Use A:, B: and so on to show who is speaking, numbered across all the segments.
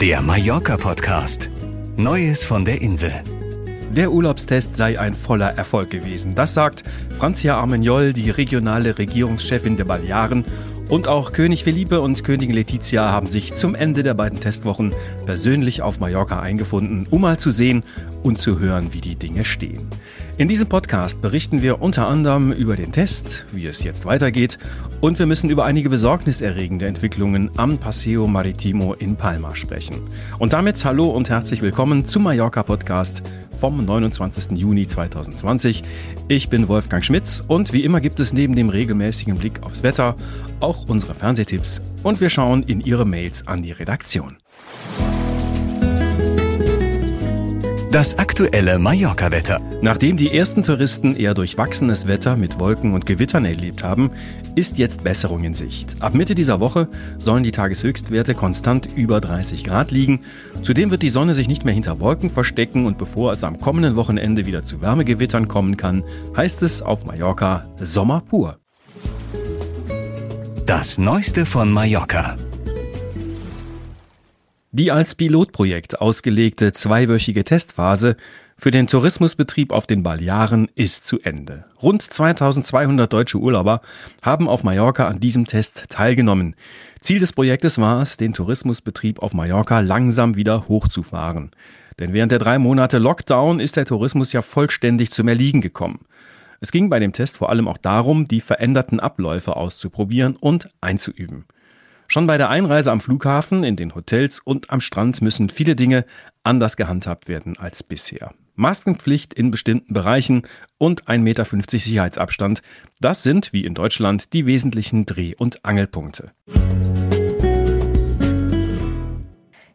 A: Der Mallorca-Podcast. Neues von der Insel.
B: Der Urlaubstest sei ein voller Erfolg gewesen. Das sagt Franzia Armeniol, die regionale Regierungschefin der Balearen. Und auch König Felipe und Königin Letizia haben sich zum Ende der beiden Testwochen persönlich auf Mallorca eingefunden, um mal zu sehen und zu hören, wie die Dinge stehen. In diesem Podcast berichten wir unter anderem über den Test, wie es jetzt weitergeht und wir müssen über einige besorgniserregende Entwicklungen am Paseo Maritimo in Palma sprechen. Und damit hallo und herzlich willkommen zum Mallorca Podcast vom 29. Juni 2020. Ich bin Wolfgang Schmitz und wie immer gibt es neben dem regelmäßigen Blick aufs Wetter auch unsere Fernsehtipps und wir schauen in Ihre Mails an die Redaktion.
A: Das aktuelle Mallorca-Wetter.
B: Nachdem die ersten Touristen eher durchwachsenes Wetter mit Wolken und Gewittern erlebt haben, ist jetzt Besserung in Sicht. Ab Mitte dieser Woche sollen die Tageshöchstwerte konstant über 30 Grad liegen. Zudem wird die Sonne sich nicht mehr hinter Wolken verstecken und bevor es am kommenden Wochenende wieder zu Wärmegewittern kommen kann, heißt es auf Mallorca Sommer pur.
A: Das Neueste von Mallorca.
B: Die als Pilotprojekt ausgelegte zweiwöchige Testphase für den Tourismusbetrieb auf den Balearen ist zu Ende. Rund 2200 deutsche Urlauber haben auf Mallorca an diesem Test teilgenommen. Ziel des Projektes war es, den Tourismusbetrieb auf Mallorca langsam wieder hochzufahren. Denn während der drei Monate Lockdown ist der Tourismus ja vollständig zum Erliegen gekommen. Es ging bei dem Test vor allem auch darum, die veränderten Abläufe auszuprobieren und einzuüben. Schon bei der Einreise am Flughafen, in den Hotels und am Strand müssen viele Dinge anders gehandhabt werden als bisher. Maskenpflicht in bestimmten Bereichen und 1,50 Meter Sicherheitsabstand, das sind, wie in Deutschland, die wesentlichen Dreh- und Angelpunkte.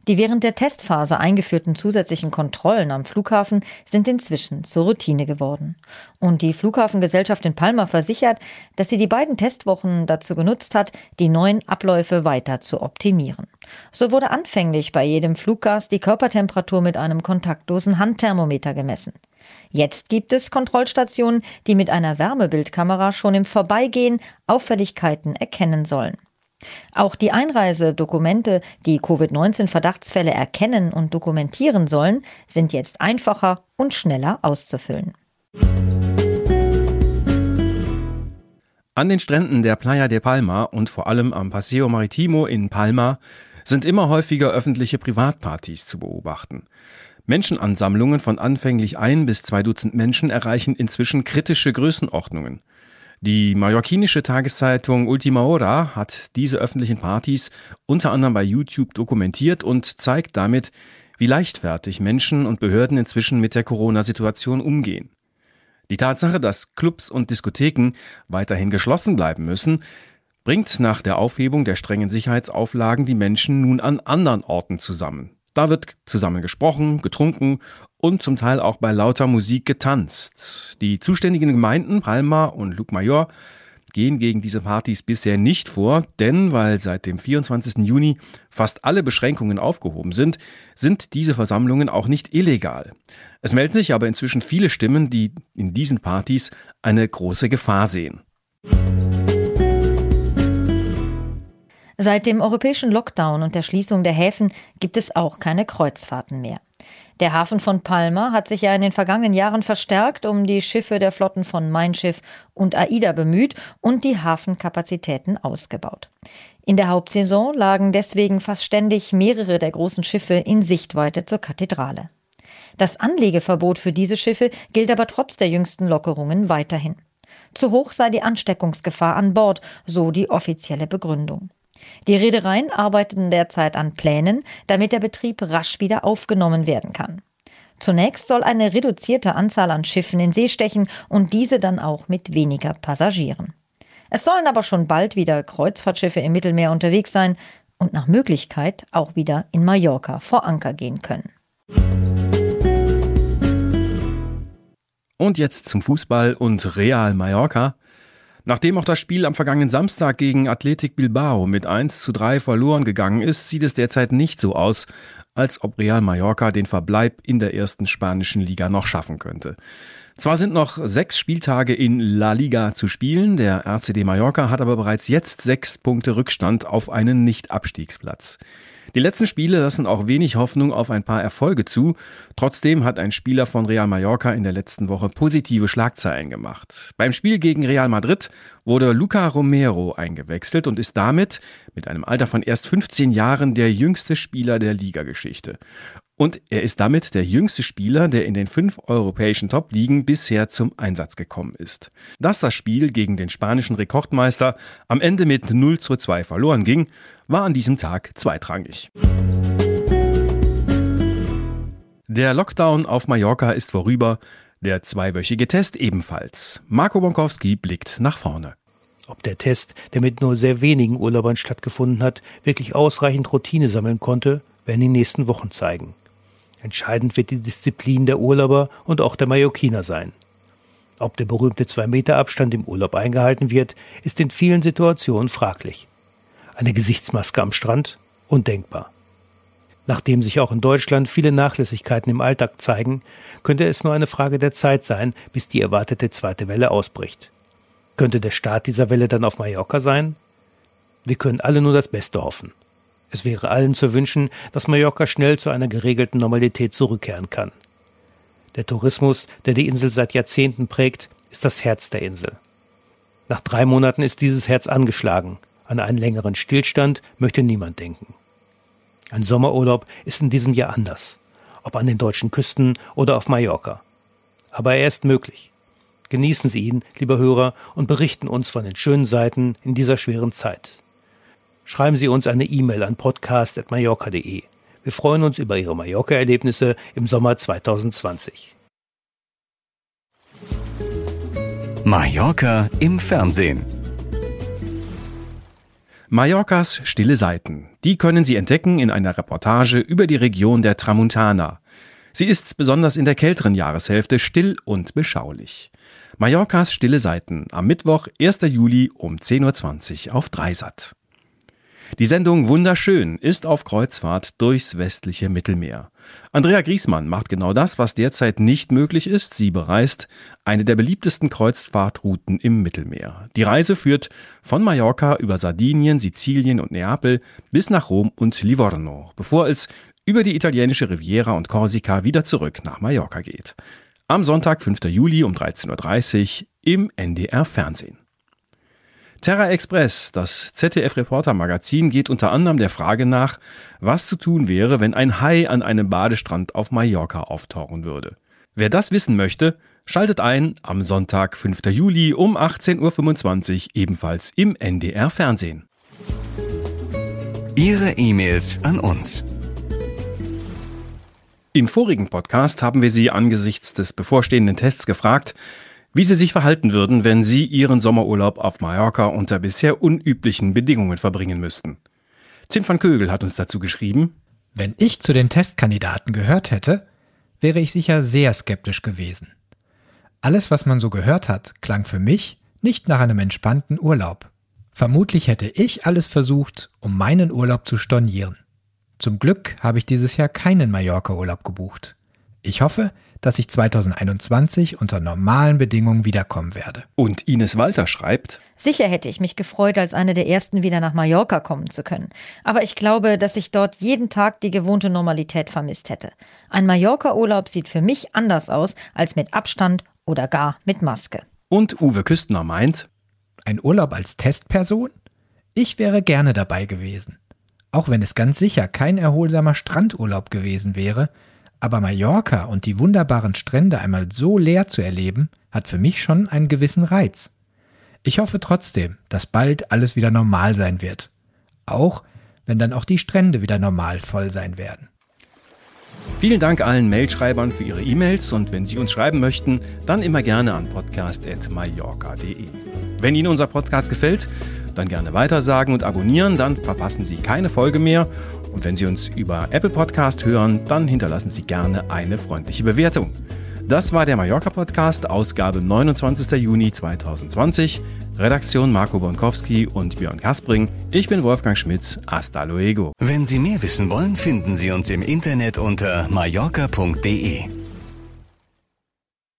C: Die während der Testphase eingeführten zusätzlichen Kontrollen am Flughafen sind inzwischen zur Routine geworden. Und die Flughafengesellschaft in Palma versichert, dass sie die beiden Testwochen dazu genutzt hat, die neuen Abläufe weiter zu optimieren. So wurde anfänglich bei jedem Fluggast die Körpertemperatur mit einem kontaktlosen Handthermometer gemessen. Jetzt gibt es Kontrollstationen, die mit einer Wärmebildkamera schon im Vorbeigehen Auffälligkeiten erkennen sollen. Auch die Einreisedokumente, die Covid-19-Verdachtsfälle erkennen und dokumentieren sollen, sind jetzt einfacher und schneller auszufüllen.
B: An den Stränden der Playa de Palma und vor allem am Paseo Maritimo in Palma sind immer häufiger öffentliche Privatpartys zu beobachten. Menschenansammlungen von anfänglich ein bis zwei Dutzend Menschen erreichen inzwischen kritische Größenordnungen. Die mallorquinische Tageszeitung Ultima Hora hat diese öffentlichen Partys unter anderem bei YouTube dokumentiert und zeigt damit, wie leichtfertig Menschen und Behörden inzwischen mit der Corona-Situation umgehen. Die Tatsache, dass Clubs und Diskotheken weiterhin geschlossen bleiben müssen, bringt nach der Aufhebung der strengen Sicherheitsauflagen die Menschen nun an anderen Orten zusammen. Da wird zusammen gesprochen, getrunken und zum Teil auch bei lauter Musik getanzt. Die zuständigen Gemeinden Palma und Lugmayor gehen gegen diese Partys bisher nicht vor, denn weil seit dem 24. Juni fast alle Beschränkungen aufgehoben sind, sind diese Versammlungen auch nicht illegal. Es melden sich aber inzwischen viele Stimmen, die in diesen Partys eine große Gefahr sehen.
C: Seit dem europäischen Lockdown und der Schließung der Häfen gibt es auch keine Kreuzfahrten mehr. Der Hafen von Palma hat sich ja in den vergangenen Jahren verstärkt um die Schiffe der Flotten von Mein Schiff und AIDA bemüht und die Hafenkapazitäten ausgebaut. In der Hauptsaison lagen deswegen fast ständig mehrere der großen Schiffe in Sichtweite zur Kathedrale. Das Anlegeverbot für diese Schiffe gilt aber trotz der jüngsten Lockerungen weiterhin. Zu hoch sei die Ansteckungsgefahr an Bord, so die offizielle Begründung. Die Reedereien arbeiten derzeit an Plänen, damit der Betrieb rasch wieder aufgenommen werden kann. Zunächst soll eine reduzierte Anzahl an Schiffen in See stechen und diese dann auch mit weniger Passagieren. Es sollen aber schon bald wieder Kreuzfahrtschiffe im Mittelmeer unterwegs sein und nach Möglichkeit auch wieder in Mallorca vor Anker gehen können.
B: Und jetzt zum Fußball und Real Mallorca. Nachdem auch das Spiel am vergangenen Samstag gegen Athletic Bilbao mit 1 zu 3 verloren gegangen ist, sieht es derzeit nicht so aus, als ob Real Mallorca den Verbleib in der ersten spanischen Liga noch schaffen könnte. Zwar sind noch sechs Spieltage in La Liga zu spielen, der RCD Mallorca hat aber bereits jetzt sechs Punkte Rückstand auf einen Nicht-Abstiegsplatz. Die letzten Spiele lassen auch wenig Hoffnung auf ein paar Erfolge zu. Trotzdem hat ein Spieler von Real Mallorca in der letzten Woche positive Schlagzeilen gemacht. Beim Spiel gegen Real Madrid wurde Luca Romero eingewechselt und ist damit mit einem Alter von erst 15 Jahren der jüngste Spieler der Ligageschichte. Und er ist damit der jüngste Spieler, der in den fünf europäischen Top-Ligen bisher zum Einsatz gekommen ist. Dass das Spiel gegen den spanischen Rekordmeister am Ende mit 0 zu 2 verloren ging, war an diesem Tag zweitrangig. Der Lockdown auf Mallorca ist vorüber, der zweiwöchige Test ebenfalls. Marco Bonkowski blickt nach vorne.
D: Ob der Test, der mit nur sehr wenigen Urlaubern stattgefunden hat, wirklich ausreichend Routine sammeln konnte, werden die nächsten Wochen zeigen. Entscheidend wird die Disziplin der Urlauber und auch der Mallorquiner sein. Ob der berühmte 2-Meter-Abstand im Urlaub eingehalten wird, ist in vielen Situationen fraglich. Eine Gesichtsmaske am Strand? Undenkbar. Nachdem sich auch in Deutschland viele Nachlässigkeiten im Alltag zeigen, könnte es nur eine Frage der Zeit sein, bis die erwartete zweite Welle ausbricht. Könnte der Start dieser Welle dann auf Mallorca sein? Wir können alle nur das Beste hoffen. Es wäre allen zu wünschen, dass Mallorca schnell zu einer geregelten Normalität zurückkehren kann. Der Tourismus, der die Insel seit Jahrzehnten prägt, ist das Herz der Insel. Nach drei Monaten ist dieses Herz angeschlagen. An einen längeren Stillstand möchte niemand denken. Ein Sommerurlaub ist in diesem Jahr anders, ob an den deutschen Küsten oder auf Mallorca. Aber er ist möglich. Genießen Sie ihn, lieber Hörer, und berichten uns von den schönen Seiten in dieser schweren Zeit schreiben Sie uns eine E-Mail an podcast.mallorca.de. Wir freuen uns über Ihre Mallorca-Erlebnisse im Sommer 2020.
A: Mallorca im Fernsehen.
B: Mallorcas stille Seiten. Die können Sie entdecken in einer Reportage über die Region der Tramuntana. Sie ist besonders in der kälteren Jahreshälfte still und beschaulich. Mallorcas stille Seiten am Mittwoch, 1. Juli um 10.20 Uhr auf Dreisat. Die Sendung Wunderschön ist auf Kreuzfahrt durchs westliche Mittelmeer. Andrea Griesmann macht genau das, was derzeit nicht möglich ist. Sie bereist eine der beliebtesten Kreuzfahrtrouten im Mittelmeer. Die Reise führt von Mallorca über Sardinien, Sizilien und Neapel bis nach Rom und Livorno, bevor es über die italienische Riviera und Korsika wieder zurück nach Mallorca geht. Am Sonntag, 5. Juli um 13.30 Uhr im NDR Fernsehen. Terra Express, das ZDF-Reporter-Magazin, geht unter anderem der Frage nach, was zu tun wäre, wenn ein Hai an einem Badestrand auf Mallorca auftauchen würde. Wer das wissen möchte, schaltet ein am Sonntag, 5. Juli um 18.25 Uhr ebenfalls im NDR Fernsehen.
A: Ihre E-Mails an uns.
B: Im vorigen Podcast haben wir Sie angesichts des bevorstehenden Tests gefragt, wie sie sich verhalten würden, wenn sie ihren Sommerurlaub auf Mallorca unter bisher unüblichen Bedingungen verbringen müssten. Tim van Kögel hat uns dazu geschrieben,
E: Wenn ich zu den Testkandidaten gehört hätte, wäre ich sicher sehr skeptisch gewesen. Alles, was man so gehört hat, klang für mich nicht nach einem entspannten Urlaub. Vermutlich hätte ich alles versucht, um meinen Urlaub zu stornieren. Zum Glück habe ich dieses Jahr keinen Mallorca-Urlaub gebucht. Ich hoffe, dass ich 2021 unter normalen Bedingungen wiederkommen werde.
B: Und Ines Walter schreibt,
C: Sicher hätte ich mich gefreut, als eine der ersten wieder nach Mallorca kommen zu können. Aber ich glaube, dass ich dort jeden Tag die gewohnte Normalität vermisst hätte. Ein Mallorca-Urlaub sieht für mich anders aus als mit Abstand oder gar mit Maske.
B: Und Uwe Küstner meint,
E: ein Urlaub als Testperson? Ich wäre gerne dabei gewesen. Auch wenn es ganz sicher kein erholsamer Strandurlaub gewesen wäre, aber Mallorca und die wunderbaren Strände einmal so leer zu erleben, hat für mich schon einen gewissen Reiz. Ich hoffe trotzdem, dass bald alles wieder normal sein wird. Auch wenn dann auch die Strände wieder normal voll sein werden.
B: Vielen Dank allen Mailschreibern für ihre E-Mails und wenn Sie uns schreiben möchten, dann immer gerne an podcast.mallorca.de. Wenn Ihnen unser Podcast gefällt, dann gerne weitersagen und abonnieren, dann verpassen Sie keine Folge mehr. Und wenn Sie uns über Apple Podcast hören, dann hinterlassen Sie gerne eine freundliche Bewertung. Das war der Mallorca Podcast, Ausgabe 29. Juni 2020. Redaktion Marco Bonkowski und Björn Kaspring. Ich bin Wolfgang Schmitz. Hasta luego.
A: Wenn Sie mehr wissen wollen, finden Sie uns im Internet unter mallorca.de.